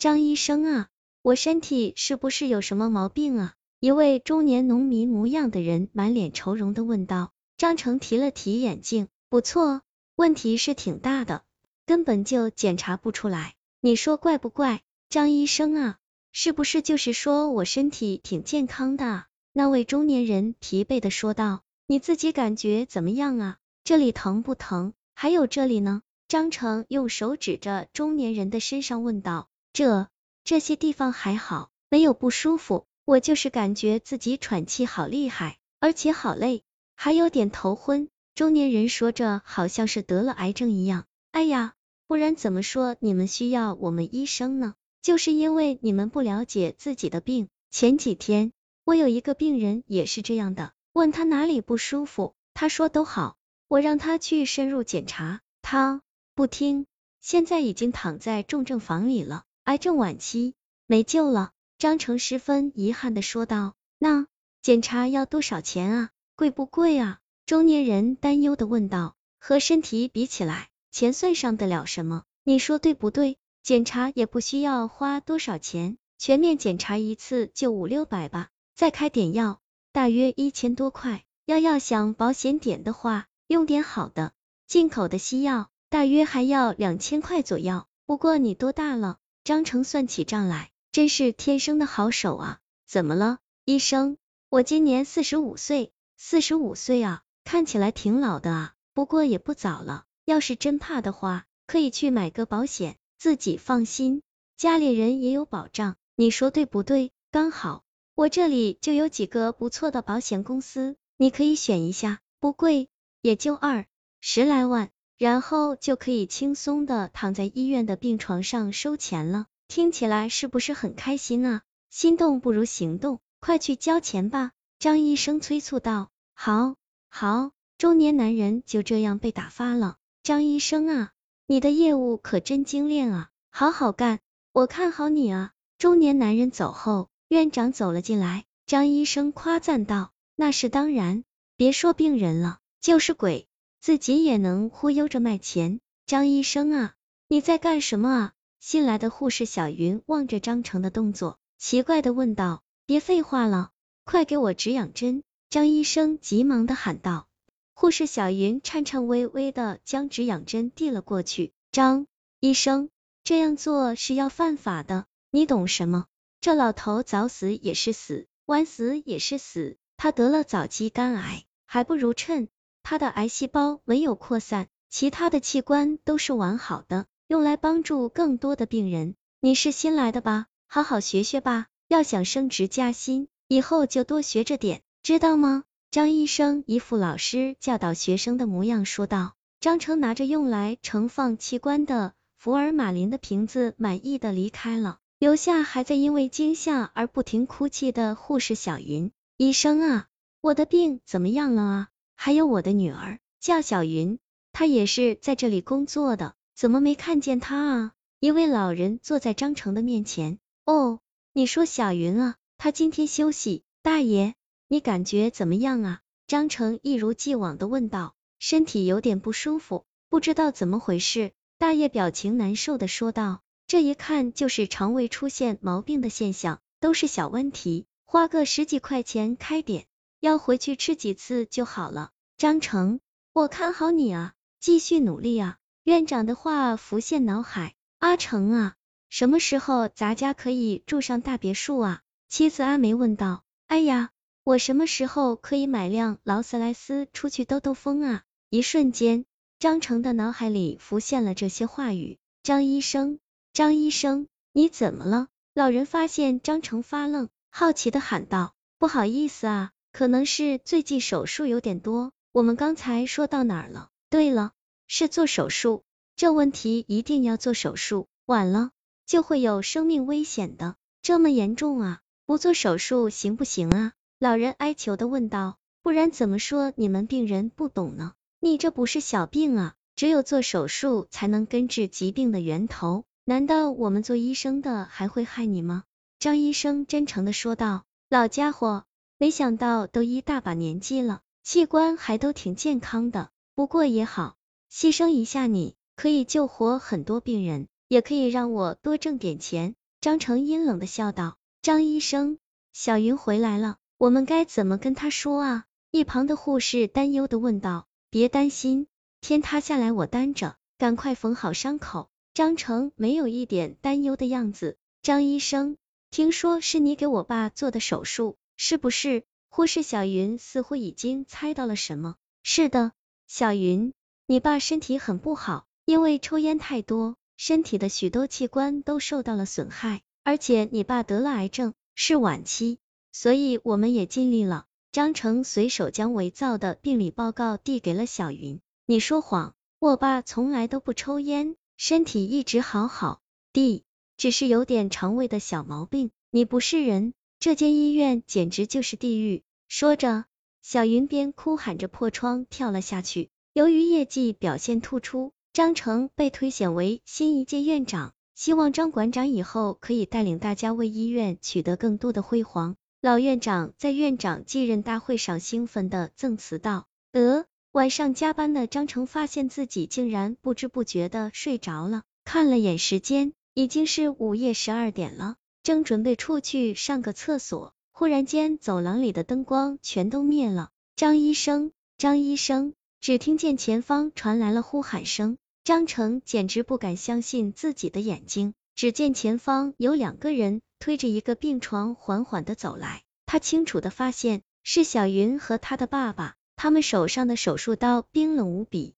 张医生啊，我身体是不是有什么毛病啊？一位中年农民模样的人满脸愁容的问道。张成提了提眼镜，不错，问题是挺大的，根本就检查不出来。你说怪不怪？张医生啊，是不是就是说我身体挺健康的？那位中年人疲惫的说道。你自己感觉怎么样啊？这里疼不疼？还有这里呢？张成用手指着中年人的身上问道。这这些地方还好，没有不舒服。我就是感觉自己喘气好厉害，而且好累，还有点头昏。中年人说着，好像是得了癌症一样。哎呀，不然怎么说你们需要我们医生呢？就是因为你们不了解自己的病。前几天我有一个病人也是这样的，问他哪里不舒服，他说都好。我让他去深入检查，他不听，现在已经躺在重症房里了，癌症晚期，没救了。张成十分遗憾的说道：“那检查要多少钱啊？贵不贵啊？”中年人担忧的问道：“和身体比起来，钱算上得了什么？你说对不对？检查也不需要花多少钱，全面检查一次就五六百吧，再开点药，大约一千多块。要要想保险点的话，用点好的，进口的西药，大约还要两千块左右。不过你多大了？”张成算起账来。真是天生的好手啊！怎么了，医生？我今年四十五岁，四十五岁啊，看起来挺老的啊。不过也不早了，要是真怕的话，可以去买个保险，自己放心，家里人也有保障。你说对不对？刚好我这里就有几个不错的保险公司，你可以选一下，不贵，也就二十来万，然后就可以轻松的躺在医院的病床上收钱了。听起来是不是很开心啊？心动不如行动，快去交钱吧！张医生催促道。好，好，中年男人就这样被打发了。张医生啊，你的业务可真精炼啊，好好干，我看好你啊！中年男人走后，院长走了进来，张医生夸赞道：“那是当然，别说病人了，就是鬼，自己也能忽悠着卖钱。”张医生啊，你在干什么啊？新来的护士小云望着张成的动作，奇怪的问道：“别废话了，快给我止痒针！”张医生急忙的喊道。护士小云颤颤巍巍的将止痒针递了过去。张医生，这样做是要犯法的，你懂什么？这老头早死也是死，晚死也是死。他得了早期肝癌，还不如趁他的癌细胞没有扩散，其他的器官都是完好的。用来帮助更多的病人。你是新来的吧？好好学学吧，要想升职加薪，以后就多学着点，知道吗？张医生一副老师教导学生的模样说道。张成拿着用来盛放器官的福尔马林的瓶子，满意的离开了，留下还在因为惊吓而不停哭泣的护士小云。医生啊，我的病怎么样了啊？还有我的女儿叫小云，她也是在这里工作的。怎么没看见她啊？一位老人坐在张成的面前。哦，你说小云啊，她今天休息。大爷，你感觉怎么样啊？张成一如既往的问道。身体有点不舒服，不知道怎么回事。大爷表情难受的说道。这一看就是肠胃出现毛病的现象，都是小问题，花个十几块钱开点要回去吃几次就好了。张成，我看好你啊，继续努力啊。院长的话浮现脑海，阿成啊，什么时候咱家可以住上大别墅啊？妻子阿梅问道。哎呀，我什么时候可以买辆劳斯莱斯出去兜兜风啊？一瞬间，张成的脑海里浮现了这些话语。张医生，张医生，你怎么了？老人发现张成发愣，好奇的喊道。不好意思啊，可能是最近手术有点多。我们刚才说到哪儿了？对了。是做手术，这问题一定要做手术，晚了就会有生命危险的。这么严重啊？不做手术行不行啊？老人哀求的问道。不然怎么说你们病人不懂呢？你这不是小病啊，只有做手术才能根治疾病的源头。难道我们做医生的还会害你吗？张医生真诚的说道。老家伙，没想到都一大把年纪了，器官还都挺健康的。不过也好。牺牲一下你，可以救活很多病人，也可以让我多挣点钱。张成阴冷的笑道。张医生，小云回来了，我们该怎么跟她说啊？一旁的护士担忧的问道。别担心，天塌下来我担着，赶快缝好伤口。张成没有一点担忧的样子。张医生，听说是你给我爸做的手术，是不是？护士小云似乎已经猜到了什么。是的，小云，你爸身体很不好，因为抽烟太多，身体的许多器官都受到了损害。而且你爸得了癌症，是晚期，所以我们也尽力了。张成随手将伪造的病理报告递给了小云。你说谎，我爸从来都不抽烟，身体一直好好的，只是有点肠胃的小毛病。你不是人，这间医院简直就是地狱。说着，小云边哭喊着破窗跳了下去。由于业绩表现突出，张成被推选为新一届院长。希望张馆长以后可以带领大家为医院取得更多的辉煌。老院长在院长继任大会上兴奋的赠词道。呃，晚上加班的张成发现自己竟然不知不觉的睡着了，看了眼时间，已经是午夜十二点了，正准备出去上个厕所，忽然间走廊里的灯光全都灭了。张医生，张医生，只听见前方传来了呼喊声。张成简直不敢相信自己的眼睛，只见前方有两个人推着一个病床缓缓的走来，他清楚的发现是小云和他的爸爸，他们手上的手术刀冰冷无比，